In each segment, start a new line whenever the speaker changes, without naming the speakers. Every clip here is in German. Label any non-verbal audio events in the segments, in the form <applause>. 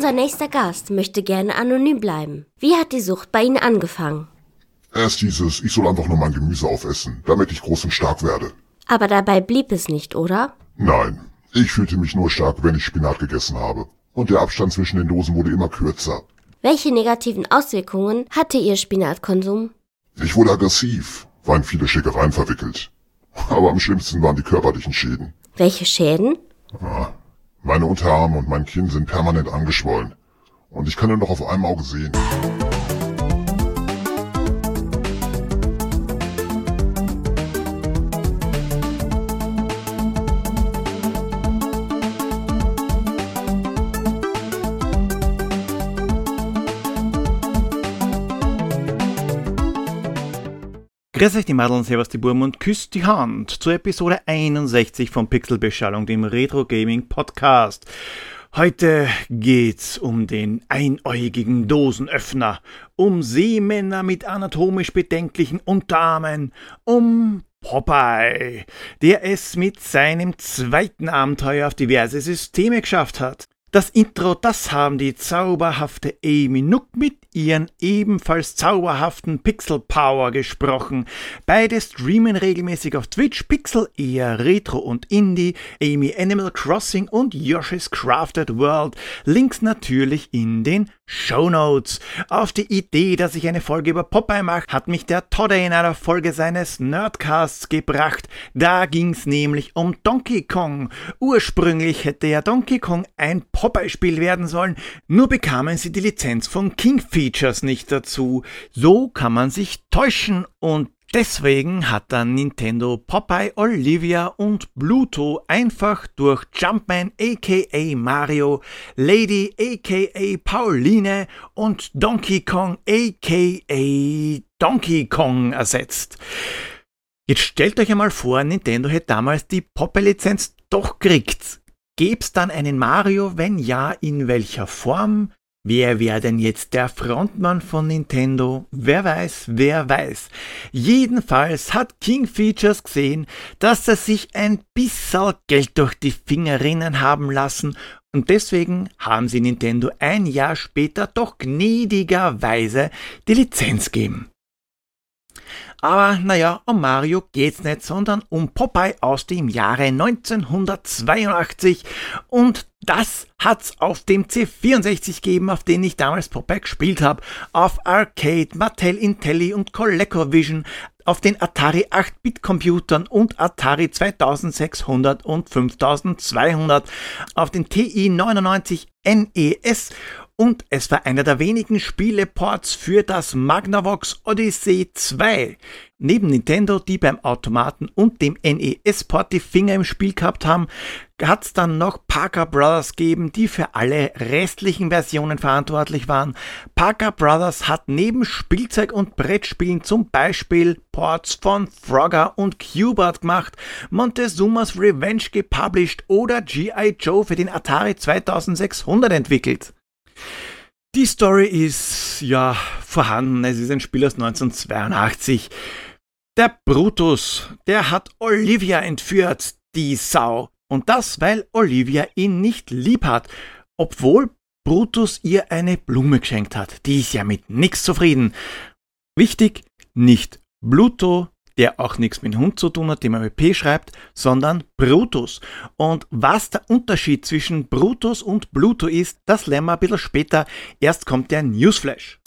Unser nächster Gast möchte gerne anonym bleiben. Wie hat die Sucht bei Ihnen angefangen?
Erst dieses, ich soll einfach nur mein Gemüse aufessen, damit ich groß und stark werde.
Aber dabei blieb es nicht, oder?
Nein, ich fühlte mich nur stark, wenn ich Spinat gegessen habe. Und der Abstand zwischen den Dosen wurde immer kürzer.
Welche negativen Auswirkungen hatte Ihr Spinatkonsum?
Ich wurde aggressiv, war in viele Schickereien verwickelt. Aber am schlimmsten waren die körperlichen Schäden.
Welche Schäden?
Ja, meine Unterarme und mein Kinn sind permanent angeschwollen. Und ich kann nur noch auf einem Auge sehen.
Grüß euch die Madeln, servus die Burm und küsst die Hand zur Episode 61 von Pixelbeschallung, dem Retro Gaming Podcast. Heute geht's um den einäugigen Dosenöffner, um Seemänner mit anatomisch bedenklichen Unterarmen, um Popeye, der es mit seinem zweiten Abenteuer auf diverse Systeme geschafft hat. Das Intro, das haben die zauberhafte Amy Nook mit ihren ebenfalls zauberhaften Pixel Power gesprochen. Beide streamen regelmäßig auf Twitch, Pixel eher Retro und Indie, Amy Animal Crossing und Yoshi's Crafted World. Links natürlich in den Show Notes. Auf die Idee, dass ich eine Folge über Popeye mache, hat mich der Todde in einer Folge seines Nerdcasts gebracht. Da ging's nämlich um Donkey Kong. Ursprünglich hätte ja Donkey Kong ein Popeye-Spiel werden sollen, nur bekamen sie die Lizenz von King Features nicht dazu. So kann man sich täuschen und Deswegen hat dann Nintendo Popeye, Olivia und Bluto einfach durch Jumpman aka Mario, Lady aka Pauline und Donkey Kong aka Donkey Kong ersetzt. Jetzt stellt euch einmal vor, Nintendo hätte damals die Popeye-Lizenz doch gekriegt. Gäb's dann einen Mario? Wenn ja, in welcher Form? Wer wäre denn jetzt der Frontmann von Nintendo? Wer weiß, wer weiß. Jedenfalls hat King Features gesehen, dass er sich ein bisschen Geld durch die Finger rinnen haben lassen und deswegen haben sie Nintendo ein Jahr später doch gnädigerweise die Lizenz gegeben. Aber naja, um Mario geht's nicht, sondern um Popeye aus dem Jahre 1982 und das hat's auf dem C64 gegeben, auf den ich damals Popeye gespielt habe, auf Arcade, Mattel Intelli und ColecoVision, auf den Atari 8-Bit-Computern und Atari 2600 und 5200, auf den TI 99 NES und es war einer der wenigen Spieleports für das Magnavox Odyssey 2. Neben Nintendo, die beim Automaten und dem NES-Port die Finger im Spiel gehabt haben, hat es dann noch Parker Brothers gegeben, die für alle restlichen Versionen verantwortlich waren. Parker Brothers hat neben Spielzeug und Brettspielen zum Beispiel Ports von Frogger und Qbert gemacht, Montezumas Revenge gepublished oder G.I. Joe für den Atari 2600 entwickelt. Die Story ist ja vorhanden. Es ist ein Spiel aus 1982. Der Brutus, der hat Olivia entführt, die Sau. Und das, weil Olivia ihn nicht lieb hat, obwohl Brutus ihr eine Blume geschenkt hat. Die ist ja mit nichts zufrieden. Wichtig, nicht Bluto, der auch nichts mit dem Hund zu tun hat, man mit P schreibt, sondern Brutus. Und was der Unterschied zwischen Brutus und Bluto ist, das lernen wir ein bisschen später. Erst kommt der Newsflash.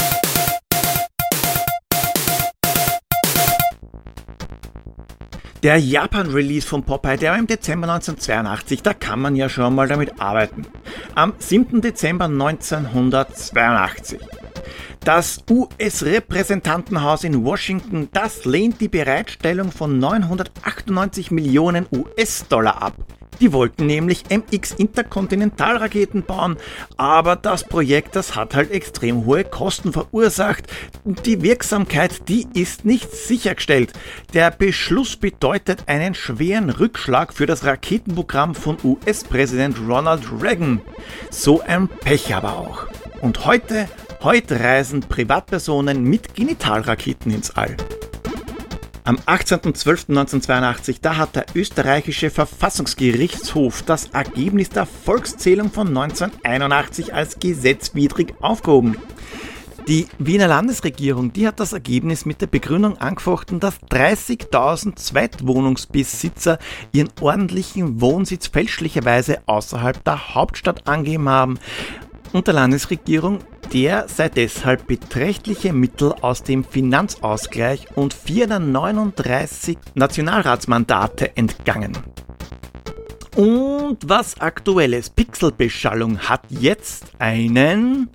Der Japan-Release von Popeye, der war im Dezember 1982, da kann man ja schon mal damit arbeiten. Am 7. Dezember 1982. Das US-Repräsentantenhaus in Washington, das lehnt die Bereitstellung von 998 Millionen US-Dollar ab. Die wollten nämlich MX-Interkontinentalraketen bauen, aber das Projekt, das hat halt extrem hohe Kosten verursacht. Die Wirksamkeit, die ist nicht sichergestellt. Der Beschluss bedeutet einen schweren Rückschlag für das Raketenprogramm von US-Präsident Ronald Reagan. So ein Pech aber auch. Und heute Heute reisen Privatpersonen mit Genitalraketen ins All. Am 18.12.1982, da hat der österreichische Verfassungsgerichtshof das Ergebnis der Volkszählung von 1981 als gesetzwidrig aufgehoben. Die Wiener Landesregierung, die hat das Ergebnis mit der Begründung angefochten, dass 30.000 Zweitwohnungsbesitzer ihren ordentlichen Wohnsitz fälschlicherweise außerhalb der Hauptstadt angegeben haben. Und der Landesregierung, der sei deshalb beträchtliche Mittel aus dem Finanzausgleich und 439 Nationalratsmandate entgangen. Und was aktuelles Pixelbeschallung hat jetzt einen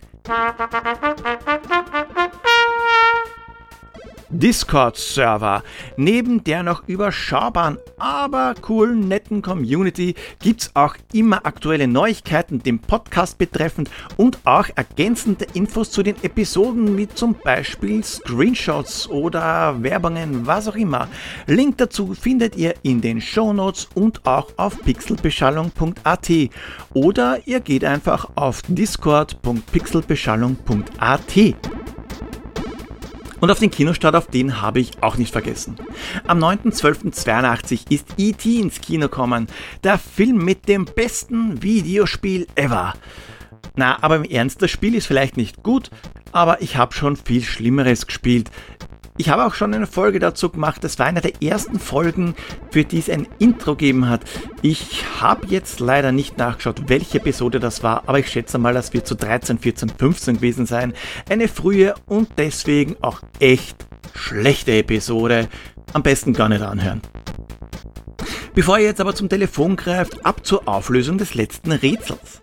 Discord-Server. Neben der noch überschaubaren, aber coolen, netten Community gibt's auch immer aktuelle Neuigkeiten dem Podcast betreffend und auch ergänzende Infos zu den Episoden wie zum Beispiel Screenshots oder Werbungen, was auch immer. Link dazu findet ihr in den Shownotes und auch auf pixelbeschallung.at oder ihr geht einfach auf discord.pixelbeschallung.at. Und auf den Kinostart, auf den habe ich auch nicht vergessen. Am 9.12.82 ist E.T. ins Kino gekommen. Der Film mit dem besten Videospiel ever. Na, aber im Ernst, das Spiel ist vielleicht nicht gut, aber ich habe schon viel Schlimmeres gespielt. Ich habe auch schon eine Folge dazu gemacht. Das war eine der ersten Folgen, für die es ein Intro gegeben hat. Ich habe jetzt leider nicht nachgeschaut, welche Episode das war, aber ich schätze mal, das wird zu 13, 14, 15 gewesen sein. Eine frühe und deswegen auch echt schlechte Episode. Am besten gar nicht anhören. Bevor ihr jetzt aber zum Telefon greift, ab zur Auflösung des letzten Rätsels.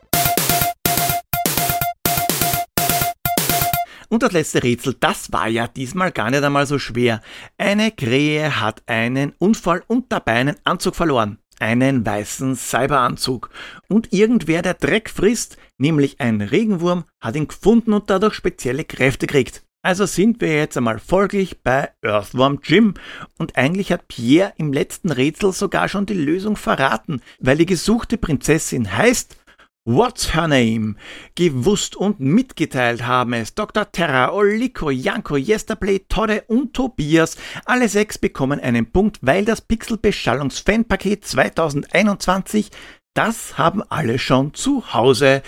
Und das letzte Rätsel, das war ja diesmal gar nicht einmal so schwer. Eine Krähe hat einen Unfall und dabei einen Anzug verloren. Einen weißen Cyberanzug. Und irgendwer, der Dreck frisst, nämlich ein Regenwurm, hat ihn gefunden und dadurch spezielle Kräfte kriegt. Also sind wir jetzt einmal folglich bei Earthworm Jim. Und eigentlich hat Pierre im letzten Rätsel sogar schon die Lösung verraten, weil die gesuchte Prinzessin heißt What's Her Name? Gewusst und mitgeteilt haben es Dr. Terra, Oliko, Janko, Yesterplay, Todde und Tobias. Alle sechs bekommen einen Punkt, weil das Pixel-Beschallungs-Fanpaket 2021, das haben alle schon zu Hause.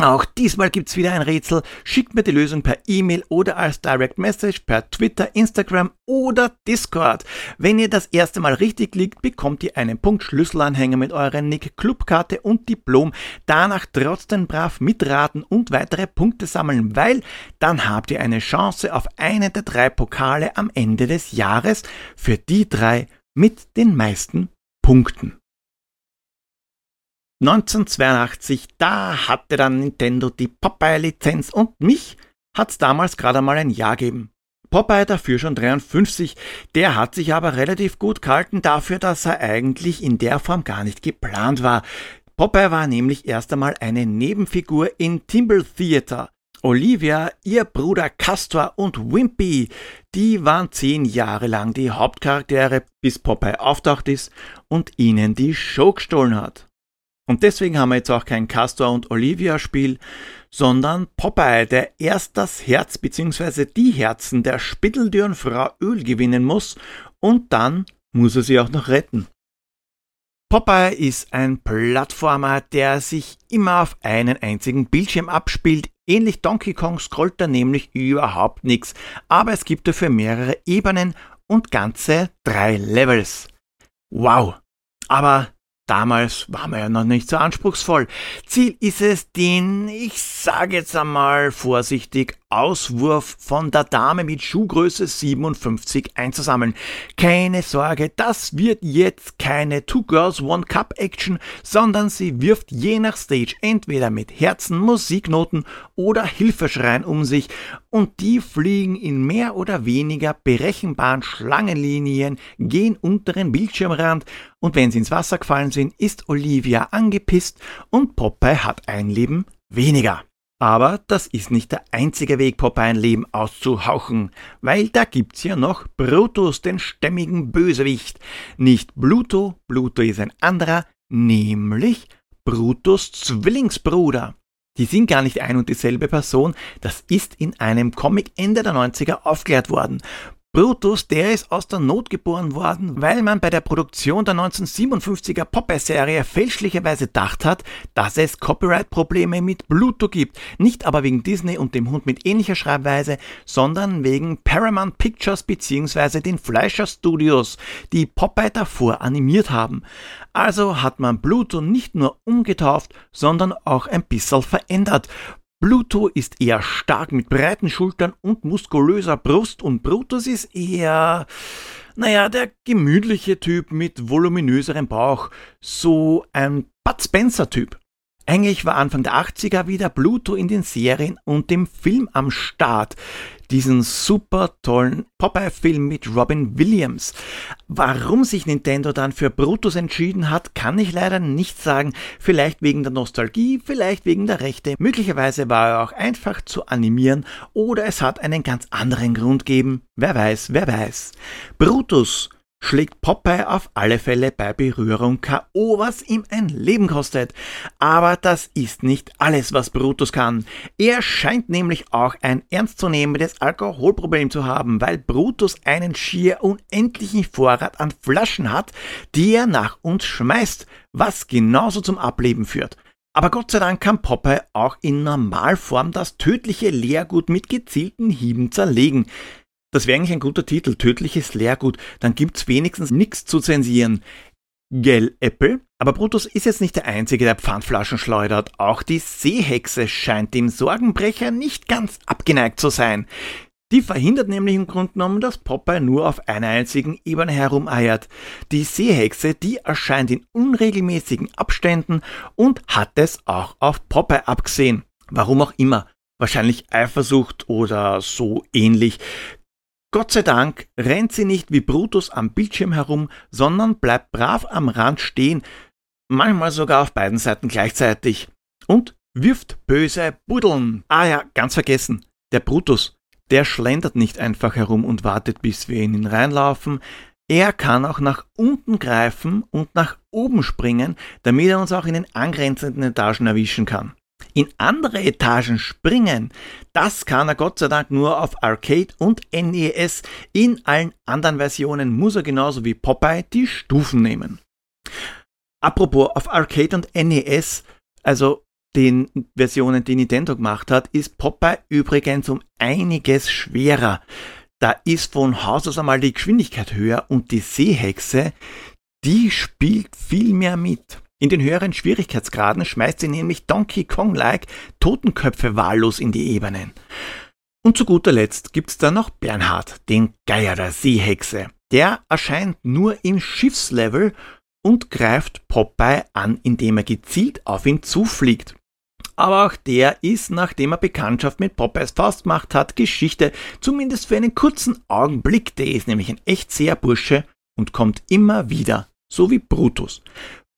Auch diesmal gibt's wieder ein Rätsel. Schickt mir die Lösung per E-Mail oder als Direct Message per Twitter, Instagram oder Discord. Wenn ihr das erste Mal richtig liegt, bekommt ihr einen Punkt Schlüsselanhänger mit eurer Nick Clubkarte und Diplom. Danach trotzdem brav mitraten und weitere Punkte sammeln, weil dann habt ihr eine Chance auf eine der drei Pokale am Ende des Jahres für die drei mit den meisten Punkten. 1982, da hatte dann Nintendo die Popeye-Lizenz und mich hat's damals gerade einmal ein Jahr gegeben. Popeye dafür schon 53, der hat sich aber relativ gut gehalten dafür, dass er eigentlich in der Form gar nicht geplant war. Popeye war nämlich erst einmal eine Nebenfigur in Timble Theater. Olivia, ihr Bruder Castor und Wimpy, die waren zehn Jahre lang die Hauptcharaktere, bis Popeye auftaucht ist und ihnen die Show gestohlen hat. Und deswegen haben wir jetzt auch kein Castor und Olivia Spiel, sondern Popeye, der erst das Herz bzw. die Herzen der spitteldürren Frau Öl gewinnen muss und dann muss er sie auch noch retten. Popeye ist ein Plattformer, der sich immer auf einen einzigen Bildschirm abspielt. Ähnlich Donkey Kong scrollt er nämlich überhaupt nichts, aber es gibt dafür mehrere Ebenen und ganze drei Levels. Wow! Aber Damals war man ja noch nicht so anspruchsvoll. Ziel ist es, den, ich sage jetzt einmal vorsichtig, Auswurf von der Dame mit Schuhgröße 57 einzusammeln. Keine Sorge, das wird jetzt keine Two Girls One Cup Action, sondern sie wirft je nach Stage entweder mit Herzen, Musiknoten oder Hilfeschreien um sich und die fliegen in mehr oder weniger berechenbaren Schlangenlinien, gehen unter den Bildschirmrand und wenn sie ins Wasser gefallen sind, ist Olivia angepisst und Popeye hat ein Leben weniger. Aber das ist nicht der einzige Weg, Popeye ein Leben auszuhauchen, weil da gibt's ja noch Brutus, den stämmigen Bösewicht. Nicht Bluto, Bluto ist ein anderer, nämlich Brutus Zwillingsbruder. Die sind gar nicht ein und dieselbe Person, das ist in einem Comic Ende der 90er aufklärt worden. Brutus, der ist aus der Not geboren worden, weil man bei der Produktion der 1957er Popeye-Serie fälschlicherweise gedacht hat, dass es Copyright-Probleme mit Bluto gibt. Nicht aber wegen Disney und dem Hund mit ähnlicher Schreibweise, sondern wegen Paramount Pictures bzw. den Fleischer Studios, die Popeye davor animiert haben. Also hat man Bluto nicht nur umgetauft, sondern auch ein bisschen verändert. Pluto ist eher stark mit breiten Schultern und muskulöser Brust und Brutus ist eher, naja, der gemütliche Typ mit voluminöserem Bauch, so ein Bud Spencer Typ. Eigentlich war Anfang der 80er wieder Pluto in den Serien und dem Film am Start. Diesen super tollen Popeye-Film mit Robin Williams. Warum sich Nintendo dann für Brutus entschieden hat, kann ich leider nicht sagen. Vielleicht wegen der Nostalgie, vielleicht wegen der Rechte. Möglicherweise war er auch einfach zu animieren oder es hat einen ganz anderen Grund gegeben. Wer weiß, wer weiß. Brutus schlägt Popeye auf alle Fälle bei Berührung K.O., was ihm ein Leben kostet. Aber das ist nicht alles, was Brutus kann. Er scheint nämlich auch ein ernstzunehmendes Alkoholproblem zu haben, weil Brutus einen schier unendlichen Vorrat an Flaschen hat, die er nach uns schmeißt, was genauso zum Ableben führt. Aber Gott sei Dank kann Popeye auch in Normalform das tödliche Leergut mit gezielten Hieben zerlegen. Das wäre eigentlich ein guter Titel, tödliches Leergut, dann gibt's wenigstens nichts zu zensieren. Gell, Apple? Aber Brutus ist jetzt nicht der Einzige, der Pfandflaschen schleudert. Auch die Seehexe scheint dem Sorgenbrecher nicht ganz abgeneigt zu sein. Die verhindert nämlich im Grunde genommen, dass Popeye nur auf einer einzigen Ebene herumeiert. Die Seehexe, die erscheint in unregelmäßigen Abständen und hat es auch auf Popeye abgesehen. Warum auch immer. Wahrscheinlich Eifersucht oder so ähnlich. Gott sei Dank rennt sie nicht wie Brutus am Bildschirm herum, sondern bleibt brav am Rand stehen, manchmal sogar auf beiden Seiten gleichzeitig und wirft böse Buddeln. Ah ja, ganz vergessen, der Brutus, der schlendert nicht einfach herum und wartet, bis wir in ihn reinlaufen. Er kann auch nach unten greifen und nach oben springen, damit er uns auch in den angrenzenden Etagen erwischen kann in andere Etagen springen, das kann er Gott sei Dank nur auf Arcade und NES. In allen anderen Versionen muss er genauso wie Popeye die Stufen nehmen. Apropos auf Arcade und NES, also den Versionen, die Nintendo gemacht hat, ist Popeye übrigens um einiges schwerer. Da ist von Haus aus einmal die Geschwindigkeit höher und die Seehexe, die spielt viel mehr mit. In den höheren Schwierigkeitsgraden schmeißt sie nämlich Donkey Kong-like Totenköpfe wahllos in die Ebenen. Und zu guter Letzt gibt's da noch Bernhard, den Geier der Seehexe. Der erscheint nur im Schiffslevel und greift Popeye an, indem er gezielt auf ihn zufliegt. Aber auch der ist, nachdem er Bekanntschaft mit Popeyes Faust gemacht hat, Geschichte, zumindest für einen kurzen Augenblick. Der ist nämlich ein echt sehr Bursche und kommt immer wieder, so wie Brutus.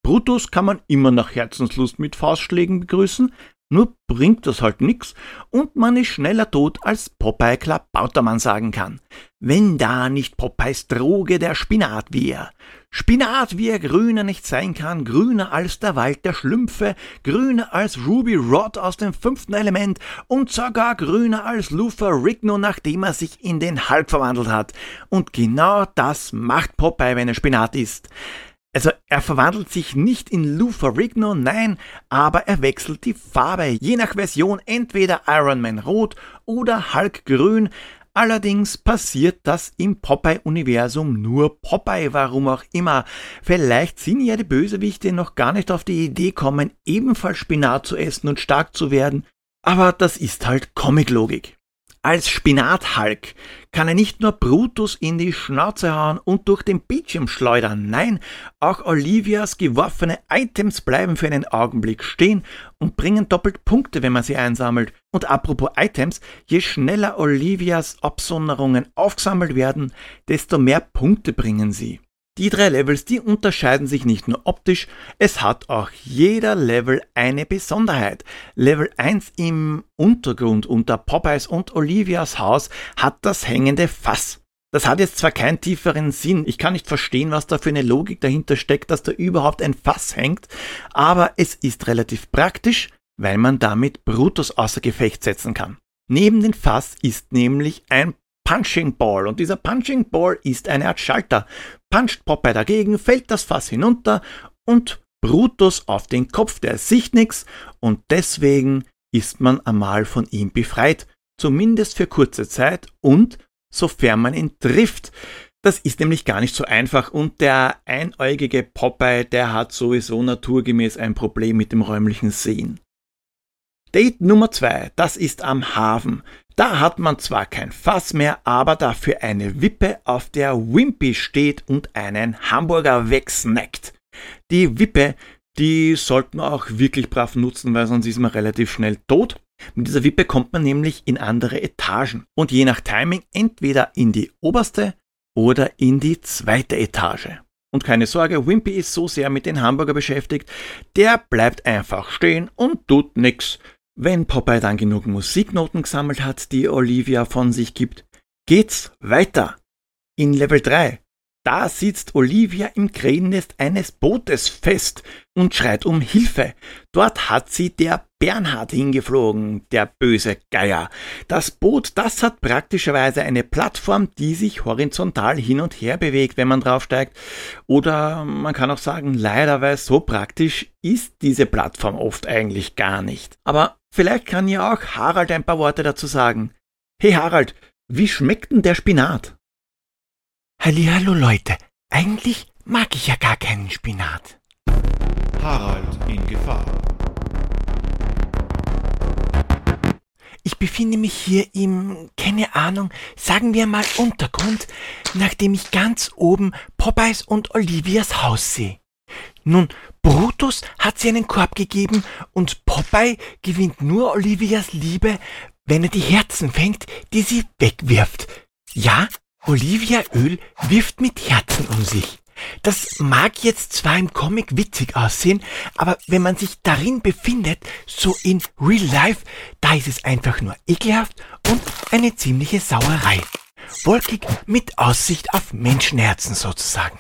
Brutus kann man immer nach Herzenslust mit Faustschlägen begrüßen, nur bringt das halt nix und man ist schneller tot, als Popeye Klabautermann sagen kann. Wenn da nicht Popeyes Droge der Spinat wär. Spinat, wie er grüner nicht sein kann, grüner als der Wald der Schlümpfe, grüner als Ruby Rod aus dem fünften Element und sogar grüner als Luther Rigno, nachdem er sich in den Hulk verwandelt hat. Und genau das macht Popeye, wenn er Spinat isst. Also er verwandelt sich nicht in Lou Ferrigno, nein, aber er wechselt die Farbe, je nach Version entweder Iron Man rot oder Hulk grün. Allerdings passiert das im Popeye-Universum nur Popeye, warum auch immer. Vielleicht sind ja die Bösewichte noch gar nicht auf die Idee kommen, ebenfalls Spinat zu essen und stark zu werden. Aber das ist halt Comic-Logik. Als Spinat-Hulk kann er nicht nur Brutus in die Schnauze hauen und durch den Bildschirm schleudern, nein, auch Olivias geworfene Items bleiben für einen Augenblick stehen und bringen doppelt Punkte, wenn man sie einsammelt. Und apropos Items, je schneller Olivias Absonderungen aufgesammelt werden, desto mehr Punkte bringen sie. Die drei Levels, die unterscheiden sich nicht nur optisch, es hat auch jeder Level eine Besonderheit. Level 1 im Untergrund unter Popeyes und Olivias Haus hat das hängende Fass. Das hat jetzt zwar keinen tieferen Sinn, ich kann nicht verstehen, was da für eine Logik dahinter steckt, dass da überhaupt ein Fass hängt, aber es ist relativ praktisch, weil man damit Brutus außer Gefecht setzen kann. Neben dem Fass ist nämlich ein
Punching Ball. Und dieser Punching Ball ist eine Art Schalter. Puncht Popeye dagegen, fällt das Fass hinunter und Brutus auf den Kopf, der sieht nichts und deswegen ist man einmal von ihm befreit, zumindest für kurze Zeit und sofern man ihn trifft. Das ist nämlich gar nicht so einfach und der einäugige Popeye, der hat sowieso naturgemäß ein Problem mit dem räumlichen Sehen. Date Nummer zwei, das ist am Hafen. Da hat man zwar kein Fass mehr, aber dafür eine Wippe, auf der Wimpy steht und einen Hamburger wegsnackt. Die Wippe, die sollte man auch wirklich brav nutzen, weil sonst ist man relativ schnell tot. Mit dieser Wippe kommt man nämlich in andere Etagen und je nach Timing entweder in die oberste oder in die zweite Etage. Und keine Sorge, Wimpy ist so sehr mit den Hamburger beschäftigt, der bleibt einfach stehen und tut nix. Wenn Popeye dann genug Musiknoten gesammelt hat, die Olivia von sich gibt, geht's weiter. In Level 3 da sitzt Olivia im Krähennest eines Bootes fest und schreit um Hilfe. Dort hat sie der Bernhard hingeflogen, der böse Geier. Das Boot, das hat praktischerweise eine Plattform, die sich horizontal hin und her bewegt, wenn man draufsteigt. Oder man kann auch sagen, leider, weil so praktisch ist diese Plattform oft eigentlich gar nicht. Aber vielleicht kann ja auch Harald ein paar Worte dazu sagen. Hey Harald, wie schmeckt denn der Spinat?
Hallihallo Leute, eigentlich mag ich ja gar keinen Spinat.
Harald in Gefahr.
Ich befinde mich hier im, keine Ahnung, sagen wir mal Untergrund, nachdem ich ganz oben Popeyes und Olivias Haus sehe. Nun, Brutus hat sie einen Korb gegeben und Popeye gewinnt nur Olivias Liebe, wenn er die Herzen fängt, die sie wegwirft. Ja, Olivia Öl wirft mit Herzen um sich. Das mag jetzt zwar im Comic witzig aussehen, aber wenn man sich darin befindet, so in Real Life, da ist es einfach nur ekelhaft und eine ziemliche Sauerei. Wolkig mit Aussicht auf Menschenherzen sozusagen.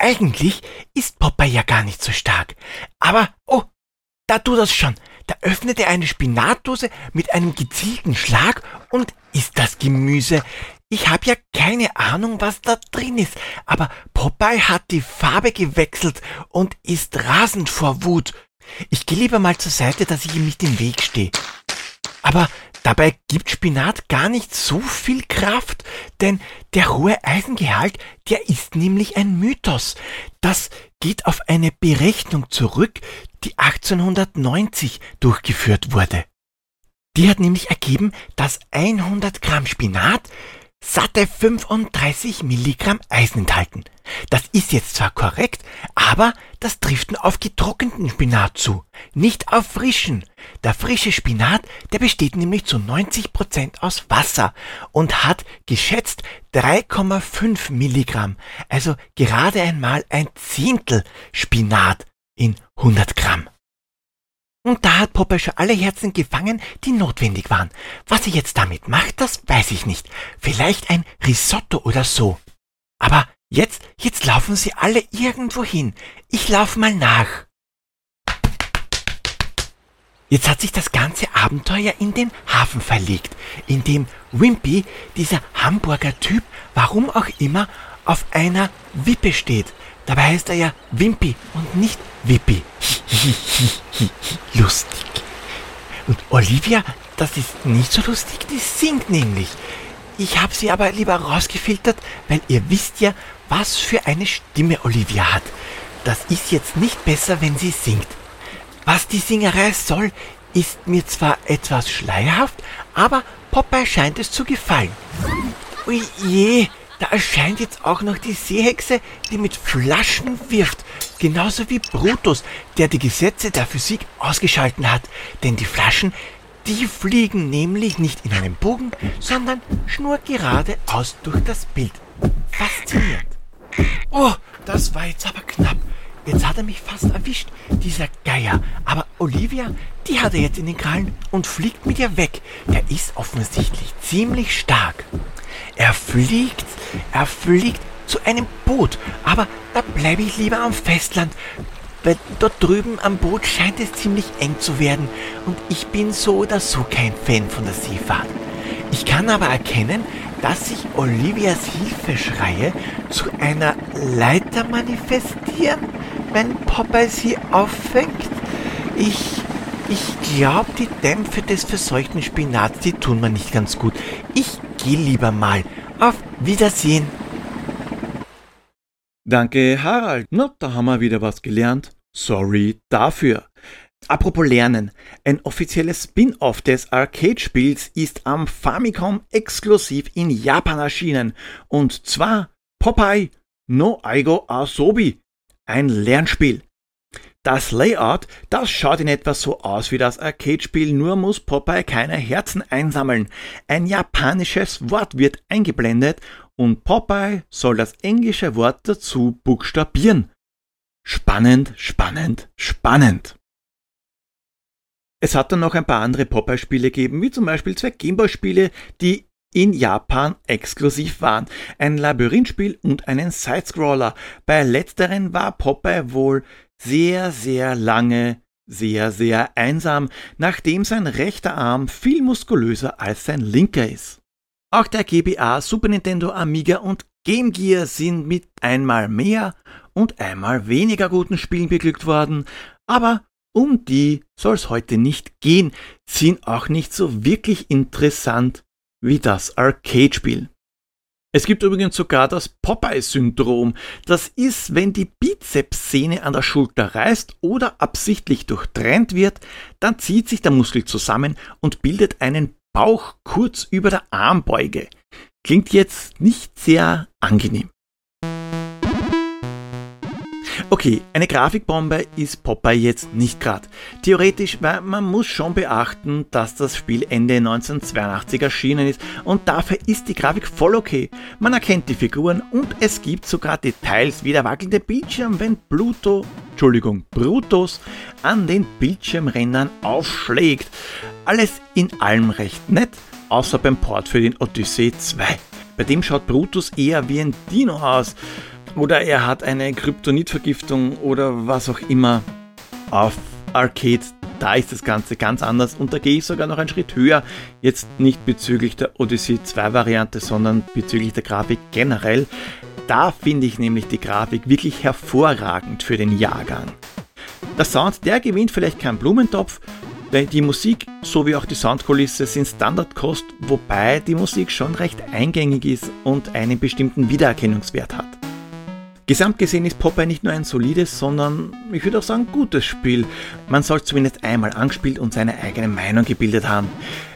Eigentlich ist Popeye ja gar nicht so stark. Aber, oh, da tut das schon. Da öffnet er eine Spinatdose mit einem gezielten Schlag und isst das Gemüse. Ich habe ja keine Ahnung, was da drin ist, aber Popeye hat die Farbe gewechselt und ist rasend vor Wut. Ich gehe lieber mal zur Seite, dass ich ihm nicht im Weg stehe. Aber dabei gibt Spinat gar nicht so viel Kraft, denn der hohe Eisengehalt, der ist nämlich ein Mythos. Das geht auf eine Berechnung zurück, die 1890 durchgeführt wurde. Die hat nämlich ergeben, dass 100 Gramm Spinat satte 35 Milligramm Eisen enthalten. Das ist jetzt zwar korrekt, aber das trifft nur auf getrockneten Spinat zu, nicht auf frischen. Der frische Spinat, der besteht nämlich zu 90 Prozent aus Wasser und hat geschätzt 3,5 Milligramm, also gerade einmal ein Zehntel Spinat in 100 Gramm. Und da hat Popeye schon alle Herzen gefangen, die notwendig waren. Was er jetzt damit macht, das weiß ich nicht. Vielleicht ein Risotto oder so. Aber jetzt, jetzt laufen sie alle irgendwo hin. Ich lauf mal nach. Jetzt hat sich das ganze Abenteuer in den Hafen verlegt, in dem Wimpy, dieser Hamburger Typ, warum auch immer, auf einer Wippe steht. Dabei heißt er ja Wimpy und nicht Wippi. lustig. Und Olivia, das ist nicht so lustig, die singt nämlich. Ich habe sie aber lieber rausgefiltert, weil ihr wisst ja, was für eine Stimme Olivia hat. Das ist jetzt nicht besser, wenn sie singt. Was die Singerei soll, ist mir zwar etwas schleierhaft, aber Popeye scheint es zu gefallen. Ui je, da erscheint jetzt auch noch die Seehexe, die mit Flaschen wirft. Genauso wie Brutus, der die Gesetze der Physik ausgeschalten hat. Denn die Flaschen, die fliegen nämlich nicht in einem Bogen, sondern schnurgeradeaus durch das Bild. Faszinierend. Oh, das war jetzt aber knapp. Jetzt hat er mich fast erwischt, dieser Geier. Aber Olivia, die hat er jetzt in den Krallen und fliegt mit ihr weg. Der ist offensichtlich ziemlich stark. Er fliegt, er fliegt zu einem Boot, aber da bleibe ich lieber am Festland, weil dort drüben am Boot scheint es ziemlich eng zu werden und ich bin so oder so kein Fan von der Seefahrt. Ich kann aber erkennen,
dass sich Olivias Hilfeschreie zu einer Leiter manifestieren, wenn Popeye sie auffängt? Ich, ich glaube, die Dämpfe des verseuchten Spinats, die tun mir nicht ganz gut. Ich gehe lieber mal. Auf Wiedersehen.
Danke, Harald. Na, da haben wir wieder was gelernt. Sorry dafür. Apropos Lernen. Ein offizielles Spin-off des Arcade-Spiels ist am Famicom exklusiv in Japan erschienen. Und zwar Popeye no Aigo Asobi. Ein Lernspiel. Das Layout, das schaut in etwa so aus wie das Arcade-Spiel, nur muss Popeye keine Herzen einsammeln. Ein japanisches Wort wird eingeblendet und Popeye soll das englische Wort dazu buchstabieren. Spannend, spannend, spannend. Es hat dann noch ein paar andere Popeye-Spiele gegeben, wie zum Beispiel zwei Gameboy-Spiele, die in Japan exklusiv waren. Ein Labyrinthspiel und einen Sidescroller. Bei letzteren war Popeye wohl sehr, sehr lange sehr, sehr einsam, nachdem sein rechter Arm viel muskulöser als sein linker ist. Auch der GBA, Super Nintendo, Amiga und Game Gear sind mit einmal mehr und einmal weniger guten Spielen beglückt worden, aber um die soll es heute nicht gehen, sind auch nicht so wirklich interessant wie das Arcade-Spiel. Es gibt übrigens sogar das Popeye-Syndrom. Das ist, wenn die Bizepssehne an der Schulter reißt oder absichtlich durchtrennt wird, dann zieht sich der Muskel zusammen und bildet einen Bauch kurz über der Armbeuge. Klingt jetzt nicht sehr angenehm. Okay, eine Grafikbombe ist Popeye jetzt nicht gerade. Theoretisch, weil man muss schon beachten, dass das Spiel Ende 1982 erschienen ist und dafür ist die Grafik voll okay. Man erkennt die Figuren und es gibt sogar Details wie der wackelnde Bildschirm, wenn Pluto, Entschuldigung, Brutus an den Bildschirmrändern aufschlägt. Alles in allem recht nett, außer beim Port für den Odyssey 2. Bei dem schaut Brutus eher wie ein Dino aus. Oder er hat eine Kryptonitvergiftung oder was auch immer. Auf Arcade, da ist das Ganze ganz anders und da gehe ich sogar noch einen Schritt höher. Jetzt nicht bezüglich der Odyssey 2 Variante, sondern bezüglich der Grafik generell. Da finde ich nämlich die Grafik wirklich hervorragend für den Jahrgang. Der Sound, der gewinnt vielleicht keinen Blumentopf, die Musik sowie auch die Soundkulisse sind Standardkost, wobei die Musik schon recht eingängig ist und einen bestimmten Wiedererkennungswert hat. Gesamt gesehen ist Popeye nicht nur ein solides, sondern ich würde auch sagen gutes Spiel. Man soll zumindest einmal angespielt und seine eigene Meinung gebildet haben.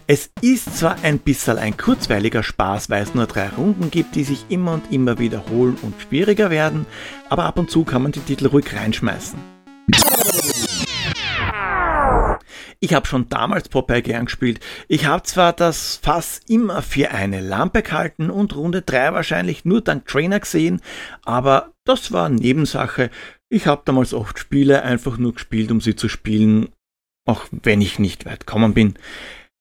Es ist zwar ein bisschen ein kurzweiliger Spaß, weil es nur drei Runden gibt, die sich immer und immer wiederholen und schwieriger werden, aber ab und zu kann man die Titel ruhig reinschmeißen. Ich habe schon damals Popeye gern gespielt. Ich habe zwar das Fass immer für eine Lampe gehalten und Runde 3 wahrscheinlich nur dank Trainer gesehen, aber das war Nebensache. Ich habe damals oft Spiele einfach nur gespielt, um sie zu spielen, auch wenn ich nicht weit gekommen bin.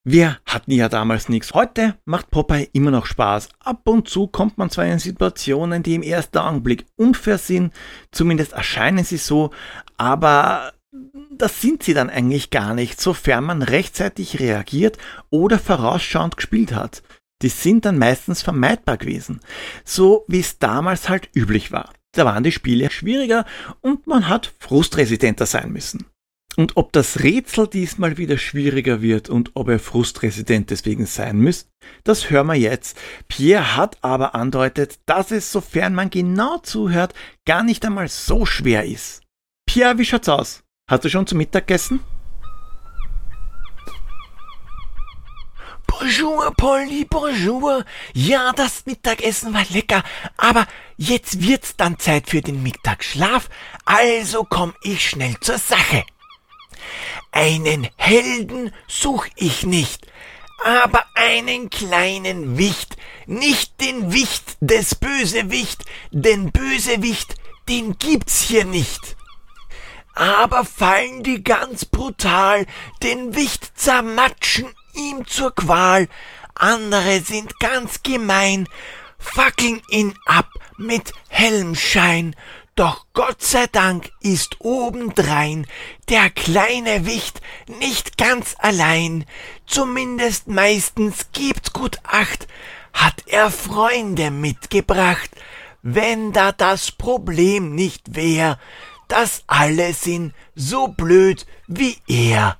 Wir hatten ja damals nichts. Heute macht Popeye immer noch Spaß. Ab und zu kommt man zwar in Situationen, die im ersten Augenblick unfair sind, zumindest erscheinen sie so, aber das sind sie dann eigentlich gar nicht, sofern man rechtzeitig reagiert oder vorausschauend gespielt hat. Die sind dann meistens vermeidbar gewesen, so wie es damals halt üblich war. Da waren die Spiele schwieriger und man hat frustresidenter sein müssen. Und ob das Rätsel diesmal wieder schwieriger wird und ob er frustresident deswegen sein müsst, das hören wir jetzt. Pierre hat aber andeutet, dass es, sofern man genau zuhört, gar nicht einmal so schwer ist. Pierre, wie schaut's aus? Hast du schon zum Mittag gegessen?
Bonjour, Polly, bonjour. Ja, das Mittagessen war lecker, aber jetzt wird's dann Zeit für den Mittagsschlaf, also komm ich schnell zur Sache. Einen Helden such ich nicht, aber einen kleinen Wicht, nicht den Wicht des Bösewicht, denn Bösewicht, den gibt's hier nicht aber fallen die ganz brutal, den Wicht zermatschen ihm zur Qual, andere sind ganz gemein, fackeln ihn ab mit hellem Schein, doch Gott sei Dank ist obendrein der kleine Wicht nicht ganz allein, zumindest meistens gibt's gut Acht, hat er Freunde mitgebracht. Wenn da das Problem nicht wär, dass alle sind so blöd wie er.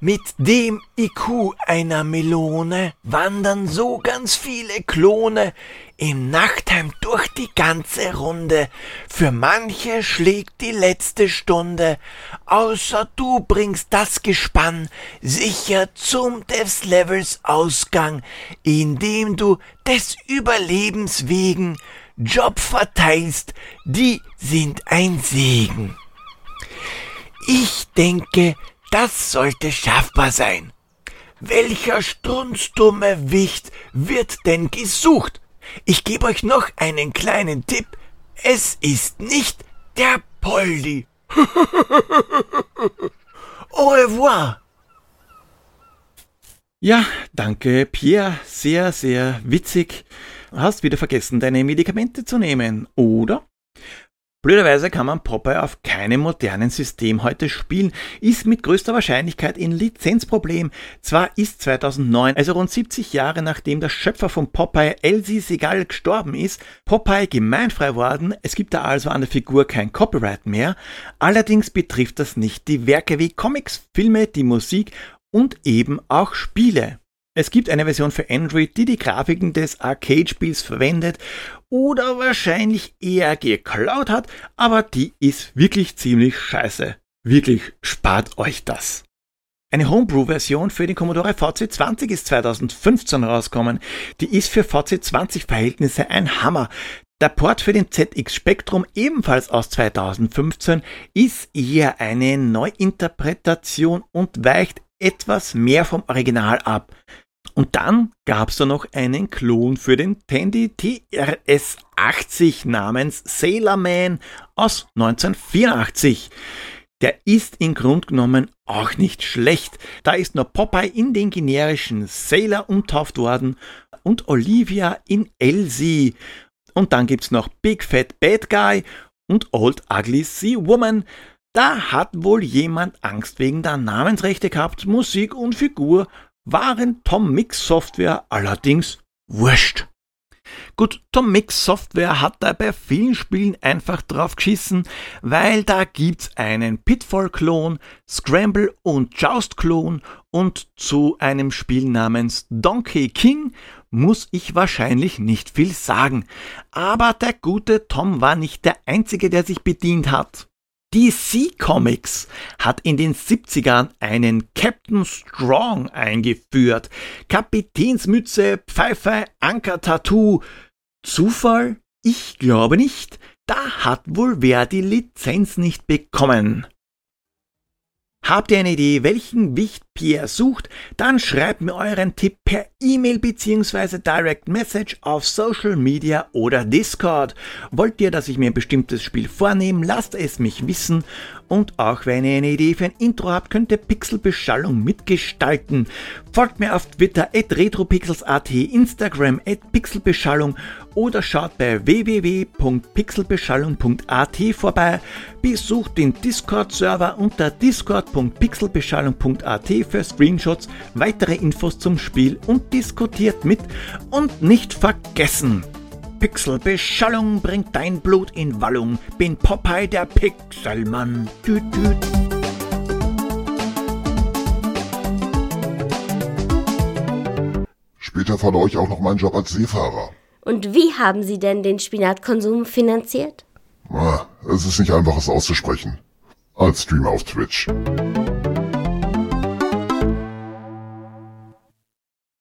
Mit dem IQ einer Melone wandern so ganz viele Klone im Nachtheim durch die ganze Runde. Für manche schlägt die letzte Stunde, außer du bringst das Gespann sicher zum des Levels Ausgang, indem du des Überlebens wegen Job verteilst, die sind ein Segen. Ich denke, das sollte schaffbar sein. Welcher strunzdumme Wicht wird denn gesucht? Ich gebe euch noch einen kleinen Tipp. Es ist nicht der Poldi. <laughs> Au revoir.
Ja, danke, Pierre. Sehr, sehr witzig. Hast wieder vergessen, deine Medikamente zu nehmen, oder? Blöderweise kann man Popeye auf keinem modernen System heute spielen, ist mit größter Wahrscheinlichkeit ein Lizenzproblem. Zwar ist 2009, also rund 70 Jahre nachdem der Schöpfer von Popeye, Elsie Segal, gestorben ist, Popeye gemeinfrei worden, es gibt da also an der Figur kein Copyright mehr, allerdings betrifft das nicht die Werke wie Comics, Filme, die Musik und eben auch Spiele. Es gibt eine Version für Android, die die Grafiken des Arcade-Spiels verwendet oder wahrscheinlich eher geklaut hat, aber die ist wirklich ziemlich scheiße. Wirklich, spart euch das. Eine Homebrew-Version für den Commodore VC20 ist 2015 rausgekommen. Die ist für VC20-Verhältnisse ein Hammer. Der Port für den ZX Spectrum, ebenfalls aus 2015, ist eher eine Neuinterpretation und weicht etwas mehr vom Original ab. Und dann gab's da noch einen Klon für den Tandy TRS-80 namens Sailorman aus 1984. Der ist im Grunde genommen auch nicht schlecht. Da ist nur Popeye in den generischen Sailor umtauft worden und Olivia in Elsie. Und dann gibt's noch Big Fat Bad Guy und Old Ugly Sea Woman. Da hat wohl jemand Angst wegen der Namensrechte gehabt, Musik und Figur waren Tom Mix Software allerdings wurscht. Gut, Tom Mix Software hat da bei vielen Spielen einfach drauf geschissen, weil da gibt's einen Pitfall-Klon, Scramble und Joust-Klon und zu einem Spiel namens Donkey King muss ich wahrscheinlich nicht viel sagen. Aber der gute Tom war nicht der Einzige, der sich bedient hat. DC Comics hat in den 70ern einen Captain Strong eingeführt. Kapitänsmütze, Pfeife, Anker-Tattoo. Zufall? Ich glaube nicht. Da hat wohl wer die Lizenz nicht bekommen. Habt ihr eine Idee, welchen Wicht Pierre sucht? Dann schreibt mir euren Tipp per E-Mail bzw. Direct Message auf Social Media oder Discord. Wollt ihr, dass ich mir ein bestimmtes Spiel vornehme? Lasst es mich wissen. Und auch wenn ihr eine Idee für ein Intro habt, könnt ihr Pixelbeschallung mitgestalten. Folgt mir auf Twitter at retropixels.at, Instagram at pixelbeschallung oder schaut bei www.pixelbeschallung.at vorbei. Besucht den Discord-Server unter discord.pixelbeschallung.at für Screenshots, weitere Infos zum Spiel und diskutiert mit. Und nicht vergessen, Pixelbeschallung bringt dein Blut in Wallung. Bin Popeye der Pixelmann. Düt, düt.
Später verlor ich auch noch meinen Job als Seefahrer.
Und wie haben Sie denn den Spinatkonsum finanziert?
Ah, es ist nicht einfach, es auszusprechen. Als Streamer auf Twitch.